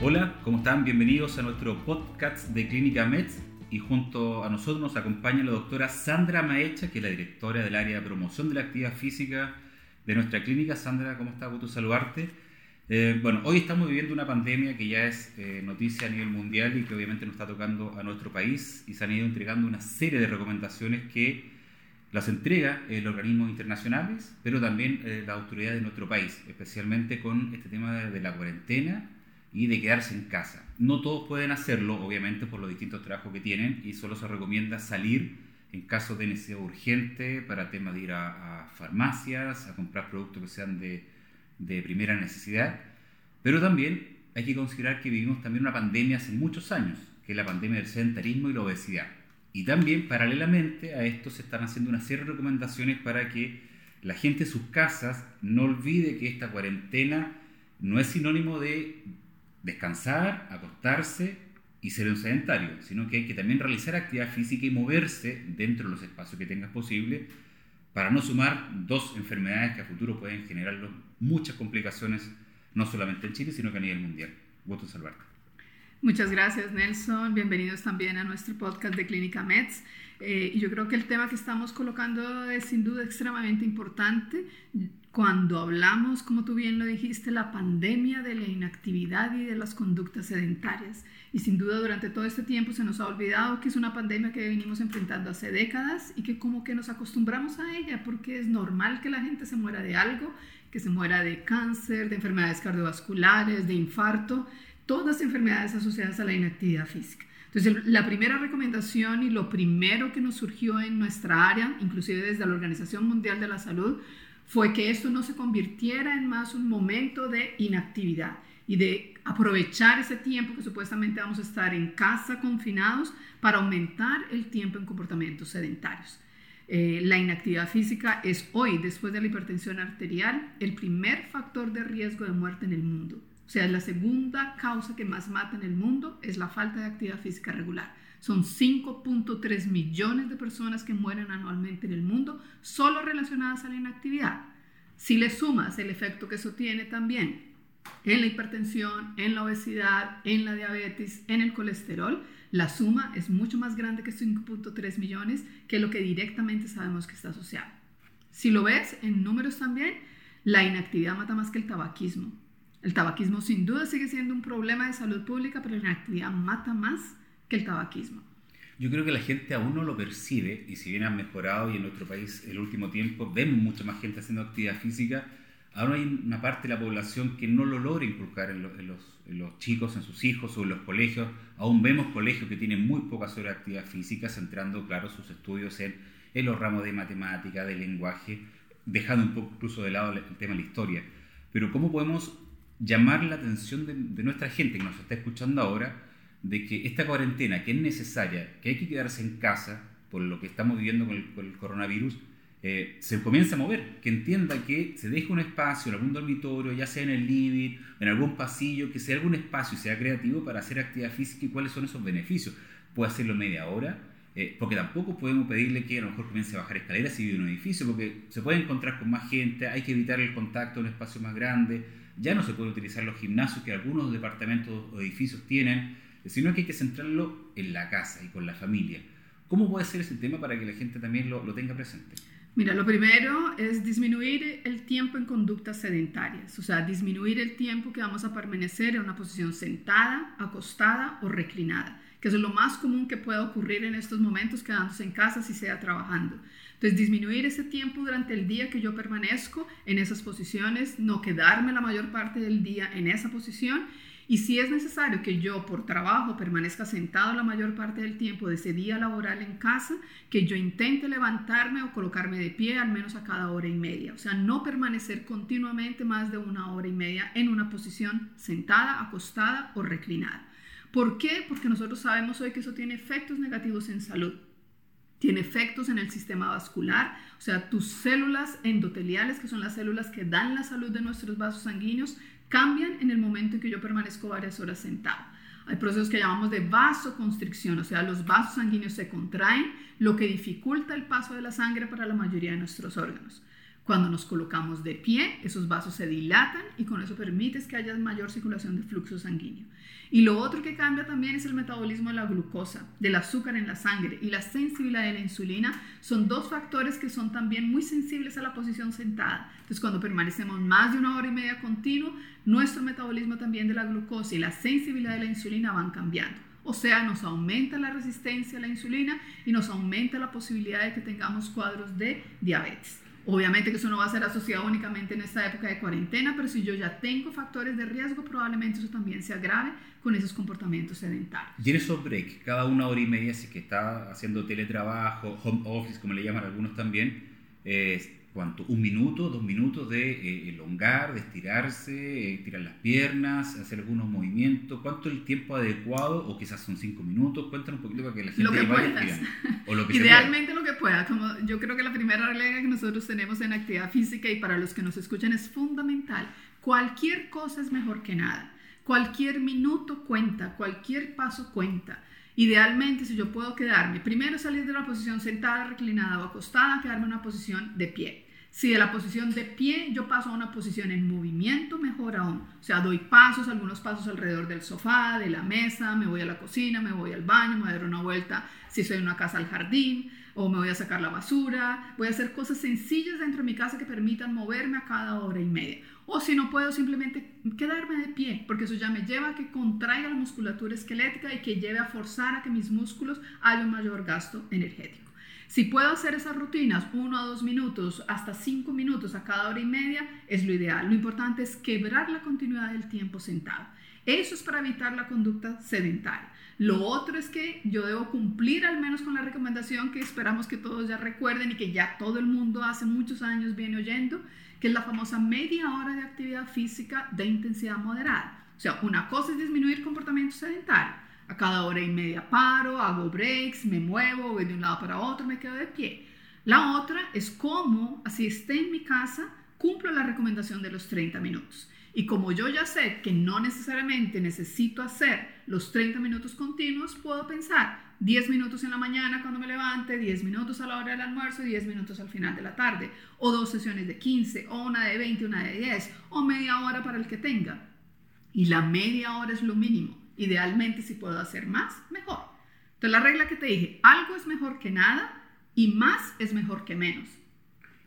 Hola, ¿cómo están? Bienvenidos a nuestro podcast de Clínica MEDS y junto a nosotros nos acompaña la doctora Sandra Maecha, que es la directora del área de promoción de la actividad física de nuestra clínica. Sandra, ¿cómo estás? Gusto saludarte. Eh, bueno, hoy estamos viviendo una pandemia que ya es eh, noticia a nivel mundial y que obviamente nos está tocando a nuestro país y se han ido entregando una serie de recomendaciones que las entrega el organismos internacionales, pero también eh, la autoridad de nuestro país, especialmente con este tema de la cuarentena y de quedarse en casa. No todos pueden hacerlo, obviamente, por los distintos trabajos que tienen y solo se recomienda salir en caso de necesidad urgente para temas de ir a, farmacias, a comprar productos que sean de, de primera necesidad. Pero también hay que considerar que vivimos también una pandemia hace muchos años, que es la pandemia del sedentarismo y la obesidad. Y también, paralelamente a esto, se están haciendo una serie de recomendaciones para que la gente en sus casas no olvide que esta cuarentena no es sinónimo de descansar, acostarse y ser un sedentario, sino que hay que también realizar actividad física y moverse dentro de los espacios que tengas posible para no sumar dos enfermedades que a futuro pueden generar muchas complicaciones, no solamente en Chile, sino que a nivel mundial. Gusto salvarte. Muchas gracias, Nelson. Bienvenidos también a nuestro podcast de Clínica Meds. Eh, yo creo que el tema que estamos colocando es sin duda extremadamente importante. Cuando hablamos, como tú bien lo dijiste, la pandemia de la inactividad y de las conductas sedentarias. Y sin duda durante todo este tiempo se nos ha olvidado que es una pandemia que venimos enfrentando hace décadas y que como que nos acostumbramos a ella porque es normal que la gente se muera de algo, que se muera de cáncer, de enfermedades cardiovasculares, de infarto, todas enfermedades asociadas a la inactividad física. Entonces, la primera recomendación y lo primero que nos surgió en nuestra área, inclusive desde la Organización Mundial de la Salud, fue que esto no se convirtiera en más un momento de inactividad y de aprovechar ese tiempo que supuestamente vamos a estar en casa confinados para aumentar el tiempo en comportamientos sedentarios. Eh, la inactividad física es hoy, después de la hipertensión arterial, el primer factor de riesgo de muerte en el mundo. O sea, la segunda causa que más mata en el mundo es la falta de actividad física regular. Son 5.3 millones de personas que mueren anualmente en el mundo solo relacionadas a la inactividad. Si le sumas el efecto que eso tiene también en la hipertensión, en la obesidad, en la diabetes, en el colesterol, la suma es mucho más grande que 5.3 millones, que lo que directamente sabemos que está asociado. Si lo ves en números también, la inactividad mata más que el tabaquismo. El tabaquismo sin duda sigue siendo un problema de salud pública, pero la inactividad mata más que el tabaquismo. Yo creo que la gente aún no lo percibe y si bien ha mejorado y en nuestro país el último tiempo vemos mucha más gente haciendo actividad física, aún hay una parte de la población que no lo logra inculcar en, los, chicos, en sus hijos o en los colegios. Aún vemos colegios que tienen muy pocas horas de actividad física, centrando, claro, sus estudios en, en los ramos de matemática, de lenguaje, dejando un poco incluso de lado el tema de la historia. Pero ¿cómo podemos llamar la atención de, nuestra gente que nos está escuchando ahora de que esta cuarentena, que es necesaria, que hay que quedarse en casa por lo que estamos viviendo con el, coronavirus, eh, se comienza a mover, que entienda que se deje un espacio en algún dormitorio, ya sea en el living, en algún pasillo, que sea algún espacio y sea creativo para hacer actividad física y cuáles son esos beneficios. Puede hacerlo media hora, eh, porque tampoco podemos pedirle que a lo mejor comience a bajar escaleras si vive en un edificio, porque se puede encontrar con más gente, hay que evitar el contacto en un espacio más grande, ya no se puede utilizar los gimnasios que algunos departamentos o edificios tienen, sino que hay que centrarlo en la casa y con la familia. ¿Cómo puede ser ese tema para que la gente también lo, lo tenga presente? Mira, lo primero es disminuir el tiempo en conductas sedentarias, o sea, disminuir el tiempo que vamos a permanecer en una posición sentada, acostada o reclinada, que es lo más común que puede ocurrir en estos momentos quedándose en casa si sea trabajando. Entonces, disminuir ese tiempo durante el día que yo permanezco en esas posiciones, no quedarme la mayor parte del día en esa posición. Y si es necesario que yo por trabajo permanezca sentado la mayor parte del tiempo de ese día laboral en casa, que yo intente levantarme o colocarme de pie al menos a cada hora y media. O sea, no permanecer continuamente más de una hora y media en una posición sentada, acostada o reclinada. ¿Por qué? Porque nosotros sabemos hoy que eso tiene efectos negativos en salud tiene efectos en el sistema vascular, o sea, tus células endoteliales, que son las células que dan la salud de nuestros vasos sanguíneos, cambian en el momento en que yo permanezco varias horas sentado. Hay procesos que llamamos de vasoconstricción, o sea, los vasos sanguíneos se contraen, lo que dificulta el paso de la sangre para la mayoría de nuestros órganos. Cuando nos colocamos de pie, esos vasos se dilatan y con eso permites que haya mayor circulación de flujo sanguíneo. Y lo otro que cambia también es el metabolismo de la glucosa, del azúcar en la sangre y la sensibilidad de la insulina. Son dos factores que son también muy sensibles a la posición sentada. Entonces, cuando permanecemos más de una hora y media continuo, nuestro metabolismo también de la glucosa y la sensibilidad de la insulina van cambiando. O sea, nos aumenta la resistencia a la insulina y nos aumenta la posibilidad de que tengamos cuadros de diabetes. Obviamente que eso no va a ser asociado únicamente en esta época de cuarentena, pero si yo ya tengo factores de riesgo, probablemente eso también se agrave con esos comportamientos sedentarios. Y en esos breaks, cada una hora y media, si que está haciendo teletrabajo, home office, como le llaman algunos también, eh, ¿Cuánto? ¿Un minuto, dos minutos de eh, elongar, de estirarse, eh, tirar las piernas, hacer algunos movimientos? ¿Cuánto el tiempo adecuado? O quizás son cinco minutos. Cuéntanos un poquito para que la gente lo que vaya o lo que Idealmente lo que pueda. Como yo creo que la primera regla que nosotros tenemos en actividad física y para los que nos escuchan es fundamental. Cualquier cosa es mejor que nada. Cualquier minuto cuenta, cualquier paso cuenta. Idealmente, si yo puedo quedarme, primero salir de la posición sentada, reclinada o acostada, quedarme en una posición de pie. Si de la posición de pie yo paso a una posición en movimiento, mejor aún. O sea, doy pasos, algunos pasos alrededor del sofá, de la mesa, me voy a la cocina, me voy al baño, me voy a dar una vuelta si soy en una casa al jardín, o me voy a sacar la basura. Voy a hacer cosas sencillas dentro de mi casa que permitan moverme a cada hora y media. O si no puedo simplemente quedarme de pie, porque eso ya me lleva a que contraiga la musculatura esquelética y que lleve a forzar a que mis músculos haya un mayor gasto energético. Si puedo hacer esas rutinas uno a dos minutos, hasta cinco minutos a cada hora y media, es lo ideal. Lo importante es quebrar la continuidad del tiempo sentado. Eso es para evitar la conducta sedentaria. Lo otro es que yo debo cumplir al menos con la recomendación que esperamos que todos ya recuerden y que ya todo el mundo hace muchos años viene oyendo, que es la famosa media hora de actividad física de intensidad moderada. O sea, una cosa es disminuir comportamiento sedentario a cada hora y media paro, hago breaks, me muevo, voy de un lado para otro, me quedo de pie. La otra es cómo, así esté en mi casa, cumplo la recomendación de los 30 minutos. Y como yo ya sé que no necesariamente necesito hacer los 30 minutos continuos, puedo pensar 10 minutos en la mañana cuando me levante, 10 minutos a la hora del almuerzo y 10 minutos al final de la tarde, o dos sesiones de 15, o una de 20, una de 10, o media hora para el que tenga. Y la media hora es lo mínimo. Idealmente, si puedo hacer más, mejor. Entonces, la regla que te dije, algo es mejor que nada y más es mejor que menos.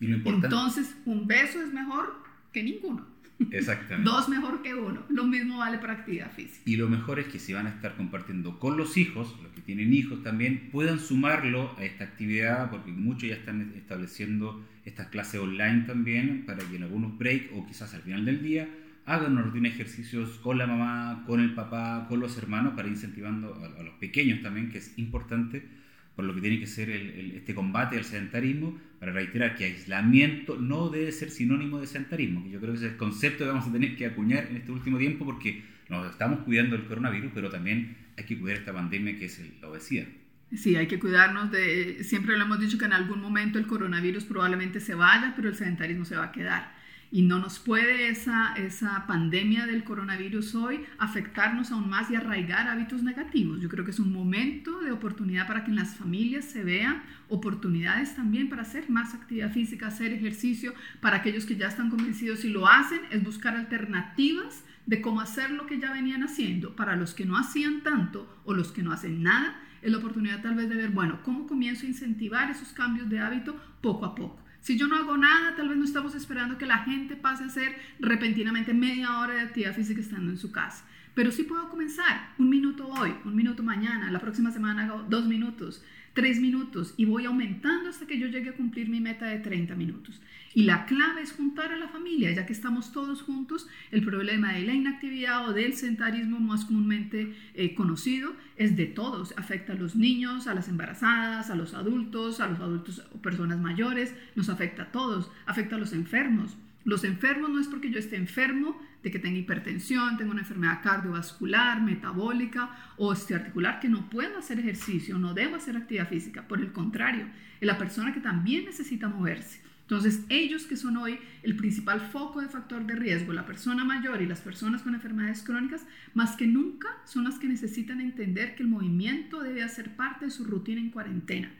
Y lo importante... Entonces, un beso es mejor que ninguno. Exactamente. Dos mejor que uno. Lo mismo vale para actividad física. Y lo mejor es que si van a estar compartiendo con los hijos, los que tienen hijos también, puedan sumarlo a esta actividad, porque muchos ya están estableciendo estas clases online también, para que en algunos break o quizás al final del día rutina de ejercicios con la mamá, con el papá, con los hermanos, para incentivando a, los pequeños también, que es importante, por lo que tiene que ser este combate al sedentarismo, para reiterar que aislamiento no debe ser sinónimo de sedentarismo, que yo creo que es el concepto que vamos a tener que acuñar en este último tiempo, porque nos estamos cuidando del coronavirus, pero también hay que cuidar esta pandemia que es la obesidad. Sí, hay que cuidarnos de, siempre lo hemos dicho que en algún momento el coronavirus probablemente se vaya, pero el sedentarismo se va a quedar. Y no nos puede esa, esa pandemia del coronavirus hoy afectarnos aún más y arraigar hábitos negativos. Yo creo que es un momento de oportunidad para que en las familias se vean oportunidades también para hacer más actividad física, hacer ejercicio. Para aquellos que ya están convencidos y lo hacen, es buscar alternativas de cómo hacer lo que ya venían haciendo. Para los que no hacían tanto o los que no hacen nada, es la oportunidad tal vez de ver, bueno, cómo comienzo a incentivar esos cambios de hábito poco a poco. Si yo no hago nada, tal vez no estamos esperando que la gente pase a hacer repentinamente media hora de actividad física estando en su casa. Pero sí puedo comenzar un minuto hoy, un minuto mañana, la próxima semana hago dos minutos, tres minutos y voy aumentando hasta que yo llegue a cumplir mi meta de 30 minutos. Y la clave es juntar a la familia, ya que estamos todos juntos. El problema de la inactividad o del sedentarismo más comúnmente eh, conocido es de todos. Afecta a los niños, a las embarazadas, a los adultos, a los adultos o personas mayores. Nos afecta a todos. Afecta a los enfermos. Los enfermos no es porque yo esté enfermo de que tenga hipertensión, tengo una enfermedad cardiovascular, metabólica o articular que no puedo hacer ejercicio, no debo hacer actividad física. Por el contrario, es la persona que también necesita moverse. Entonces, ellos que son hoy el principal foco de factor de riesgo, la persona mayor y las personas con enfermedades crónicas, más que nunca son las que necesitan entender que el movimiento debe hacer parte de su rutina en cuarentena,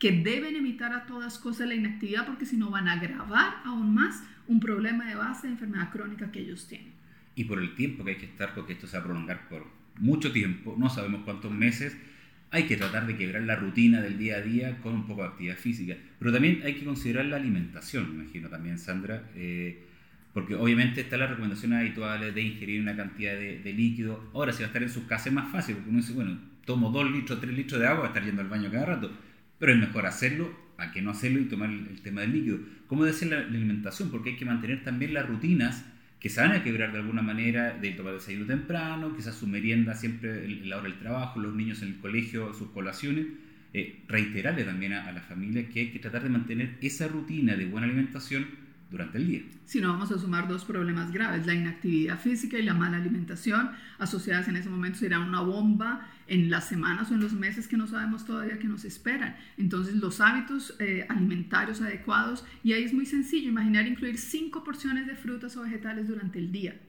que deben evitar a todas cosas la inactividad porque si no van a agravar aún más un problema de base de enfermedad crónica que ellos tienen. Y por el tiempo que hay que estar, porque esto se va a prolongar por mucho tiempo, no sabemos cuántos meses, hay que tratar de quebrar la rutina del día a día con un poco de actividad física. Pero también hay que considerar la alimentación, me imagino también, Sandra, eh, porque obviamente está la recomendación habitual de ingerir una cantidad de, líquido. Ahora, si va a estar en su casa es más fácil, porque uno dice, bueno, tomo 2 litros, 3 litros de agua, va a estar yendo al baño cada rato. Pero es mejor hacerlo a que no hacerlo y tomar el, tema del líquido. ¿Cómo debe la alimentación? Porque hay que mantener también las rutinas que se van a quebrar de alguna manera de tomar desayuno temprano, quizás su merienda siempre en la hora del trabajo, los niños en el colegio, sus colaciones. Eh, reiterarle también a, a, la familia que hay que tratar de mantener esa rutina de buena alimentación durante el día. Si no, vamos a sumar dos problemas graves, la inactividad física y la mala alimentación, asociadas en ese momento serán una bomba en las semanas o en los meses que no sabemos todavía que nos esperan. Entonces, los hábitos eh, alimentarios adecuados, y ahí es muy sencillo, imaginar incluir cinco porciones de frutas o vegetales durante el día,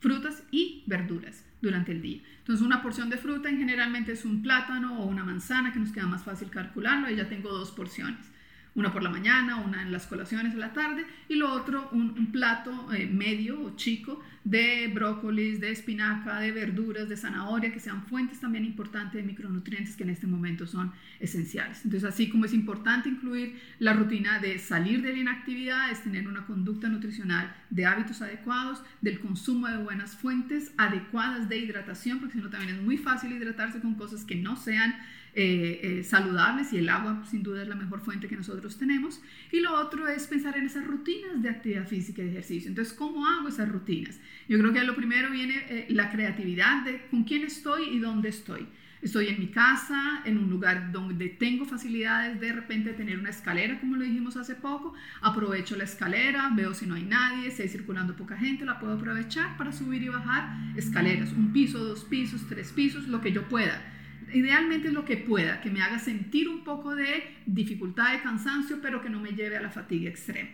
frutas y verduras durante el día. Entonces, una porción de fruta en generalmente es un plátano o una manzana, que nos queda más fácil calcularlo, y ya tengo dos porciones una por la mañana, una en las colaciones de la tarde y lo otro un, plato eh, medio o chico de brócolis, de espinaca, de verduras, de zanahoria, que sean fuentes también importantes de micronutrientes que en este momento son esenciales. Entonces, así como es importante incluir la rutina de salir de la inactividad, es tener una conducta nutricional de hábitos adecuados, del consumo de buenas fuentes adecuadas de hidratación, porque si no también es muy fácil hidratarse con cosas que no sean eh, eh, saludables y el agua sin duda es la mejor fuente que nosotros tenemos. Y lo otro es pensar en esas rutinas de actividad física y ejercicio. Entonces, ¿cómo hago esas rutinas? Yo creo que lo primero viene eh, la creatividad de con quién estoy y dónde estoy. Estoy en mi casa, en un lugar donde tengo facilidades de repente tener una escalera, como lo dijimos hace poco. Aprovecho la escalera, veo si no hay nadie, si hay circulando poca gente, la puedo aprovechar para subir y bajar escaleras. Un piso, dos pisos, tres pisos, lo que yo pueda idealmente lo que pueda, que me haga sentir un poco de dificultad, de cansancio, pero que no me lleve a la fatiga extrema.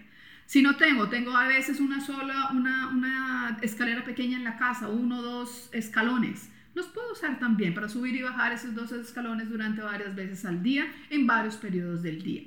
Si no tengo, tengo a veces una sola, una, una escalera pequeña en la casa, uno o dos escalones. Los puedo usar también para subir y bajar esos dos escalones durante varias veces al día, en varios periodos del día.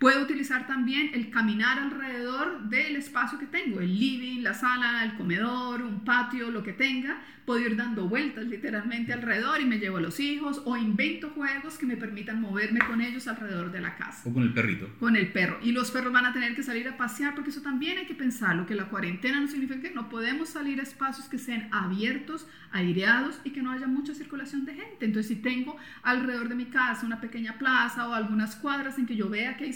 Puedo utilizar también el caminar alrededor del espacio que tengo, el living, la sala, el comedor, un patio, lo que tenga. Puedo ir dando vueltas literalmente alrededor y me llevo a los hijos o invento juegos que me permitan moverme con ellos alrededor de la casa. O con el perrito. Con el perro. Y los perros van a tener que salir a pasear porque eso también hay que pensarlo, que la cuarentena no significa que no podemos salir a espacios que sean abiertos, aireados y que no haya mucha circulación de gente. Entonces si tengo alrededor de mi casa una pequeña plaza o algunas cuadras en que yo vea que hay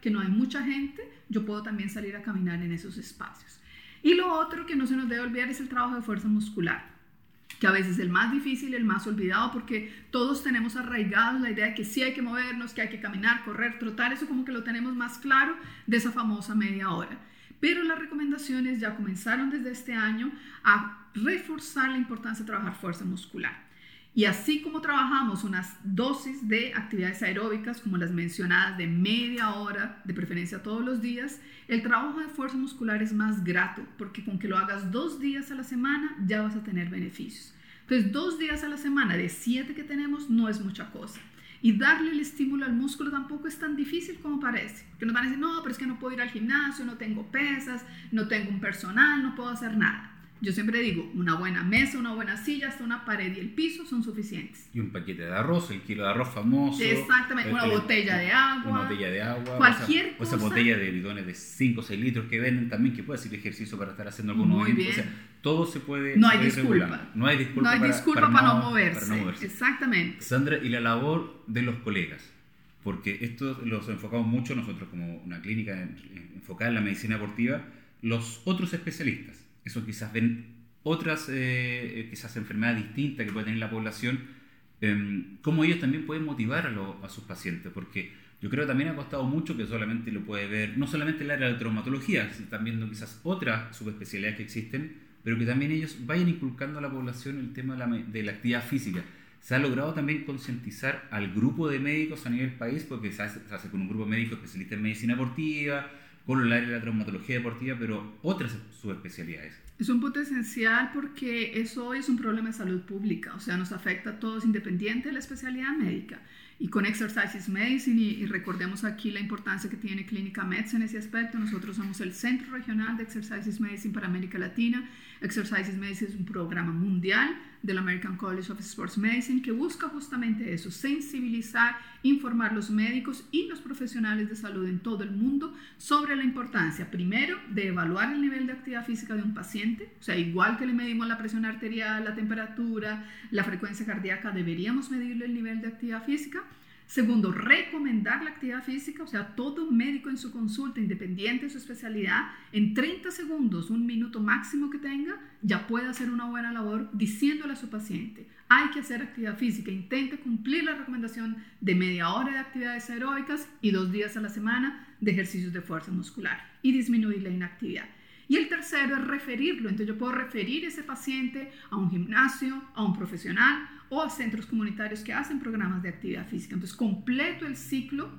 que no hay mucha gente, yo puedo también salir a caminar en esos espacios. Y lo otro que no se nos debe olvidar es el trabajo de fuerza muscular que a veces es el más difícil, el más olvidado, porque todos tenemos arraigados la idea de que sí hay que movernos, que hay que caminar, correr, trotar, eso como que lo tenemos más claro de esa famosa media hora. Pero las recomendaciones ya comenzaron desde este año a reforzar la importancia de trabajar fuerza muscular. Y así como trabajamos unas dosis de actividades aeróbicas, como las mencionadas, de media hora, de preferencia todos los días, el trabajo de fuerza muscular es más grato, porque con que lo hagas dos días a la semana ya vas a tener beneficios. Entonces, dos días a la semana de siete que tenemos no es mucha cosa. Y darle el estímulo al músculo tampoco es tan difícil como parece. Que nos van a decir, no, pero es que no puedo ir al gimnasio, no tengo pesas, no tengo un personal, no puedo hacer nada. Yo siempre digo, una buena mesa, una buena silla, hasta una pared y el piso son suficientes. Y un paquete de arroz, el kilo de arroz famoso. Exactamente, una botella de agua. Una botella de agua. Cualquier o esa, cosa. O esa botella de bidones de 5 o 6 litros que venden también, que puede ser ejercicio para estar haciendo algún bien. O sea, todo se puede No hay puede disculpa. regular. No hay disculpa, No hay para, disculpa para para, no, no- moverse. para no moverse. Exactamente. Sandra, y la labor de los colegas, porque esto los enfocamos mucho nosotros como una clínica en- enfocada en la medicina deportiva, los otros especialistas, esos quizás ven otras eh, quizás enfermedades distintas que puede tener la población, eh, cómo ellos también pueden motivar a, sus pacientes, porque yo creo que también ha costado mucho que solamente lo puede ver, no solamente el área de traumatología, sino también viendo quizás otras subespecialidades que existen, pero que también ellos vayan inculcando a la población el tema de la, de la actividad física. Se ha logrado también concientizar al grupo de médicos a nivel país, porque se hace, se hace con un grupo de médicos especialistas en medicina deportiva, área de la traumatología deportiva, pero otras subespecialidades. Es un punto esencial porque eso hoy es un problema de salud pública, o sea, nos afecta a todos independiente de la especialidad médica. Y con Exercises Medicine, y, recordemos aquí la importancia que tiene Clínica Meds en ese aspecto, nosotros somos el Centro Regional de Exercises Medicine para América Latina. Exercises Medicine es un programa mundial del American College of Sports Medicine que busca justamente eso, sensibilizar, informar los médicos y los profesionales de salud en todo el mundo sobre la importancia, primero, de evaluar el nivel de actividad física de un paciente, o sea, igual que le medimos la presión arterial, la temperatura, la frecuencia cardíaca, deberíamos medirle el nivel de actividad física. Segundo, recomendar la actividad física, o sea, todo médico en su consulta, independiente de su especialidad, en 30 segundos, un minuto máximo que tenga, ya puede hacer una buena labor diciéndole a su paciente, hay que hacer actividad física, intente cumplir la recomendación de media hora de actividades aeróbicas y dos días a la semana de ejercicios de fuerza muscular y disminuir la inactividad. Y el tercero es referirlo. Entonces yo puedo referir ese paciente a un gimnasio, a un profesional o a centros comunitarios que hacen programas de actividad física. Entonces completo el ciclo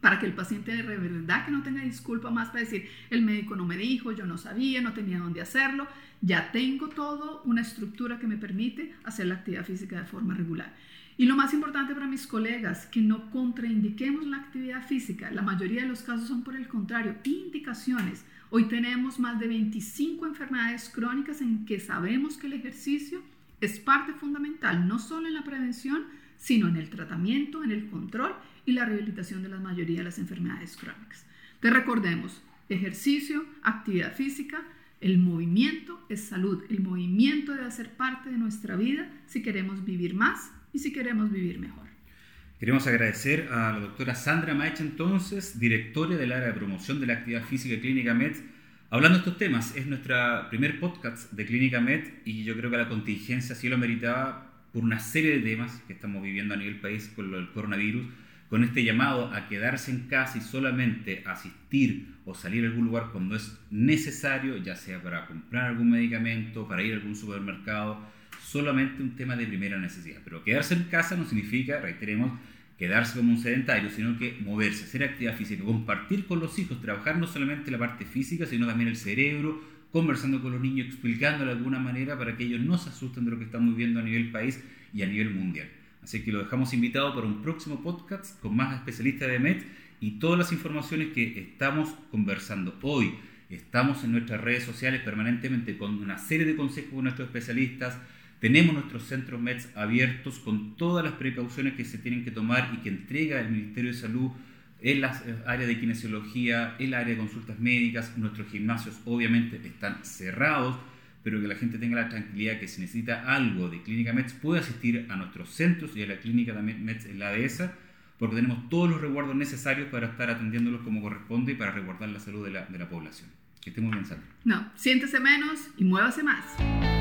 para que el paciente de verdad que no tenga disculpa más para decir, el médico no me dijo, yo no sabía, no tenía dónde hacerlo, ya tengo todo, una estructura que me permite hacer la actividad física de forma regular. Y lo más importante para mis colegas, que no contraindiquemos la actividad física. La mayoría de los casos son por el contrario, indicaciones. Hoy tenemos más de 25 enfermedades crónicas en que sabemos que el ejercicio es parte fundamental, no solo en la prevención, sino en el tratamiento, en el control y la rehabilitación de la mayoría de las enfermedades crónicas. Te recordemos, ejercicio, actividad física, el movimiento es salud, el movimiento debe ser parte de nuestra vida si queremos vivir más y si queremos vivir mejor. Queremos agradecer a la doctora Sandra Maich, entonces, directora del área de promoción de la actividad física Clínica Med, hablando de estos temas. Es nuestro primer podcast de Clínica Med y yo creo que la contingencia sí lo meritaba por una serie de temas que estamos viviendo a nivel país con el coronavirus, con este llamado a quedarse en casa y solamente asistir o salir a algún lugar cuando es necesario, ya sea para comprar algún medicamento, para ir a algún supermercado solamente un tema de primera necesidad. Pero quedarse en casa no significa, reiteremos, quedarse como un sedentario, sino que moverse, hacer actividad física, compartir con los hijos, trabajar no solamente la parte física, sino también el cerebro, conversando con los niños, explicándolo de alguna manera para que ellos no se asusten de lo que estamos viviendo a nivel país y a nivel mundial. Así que lo dejamos invitado para un próximo podcast con más especialistas de MED y todas las informaciones que estamos conversando hoy. Estamos en nuestras redes sociales permanentemente con una serie de consejos con nuestros especialistas, tenemos nuestros centros MEDS abiertos con todas las precauciones que se tienen que tomar y que entrega el Ministerio de Salud en las eh, áreas de kinesiología, en el área de consultas médicas. Nuestros gimnasios obviamente están cerrados, pero que la gente tenga la tranquilidad que si necesita algo de Clínica MEDS puede asistir a nuestros centros y a la clínica también MEDS en la dehesa, porque tenemos todos los resguardos necesarios para estar atendiéndolos como corresponde y para resguardar la salud de la, de la población. Que esté muy bien, Sandra. No, siéntese menos y muévase más.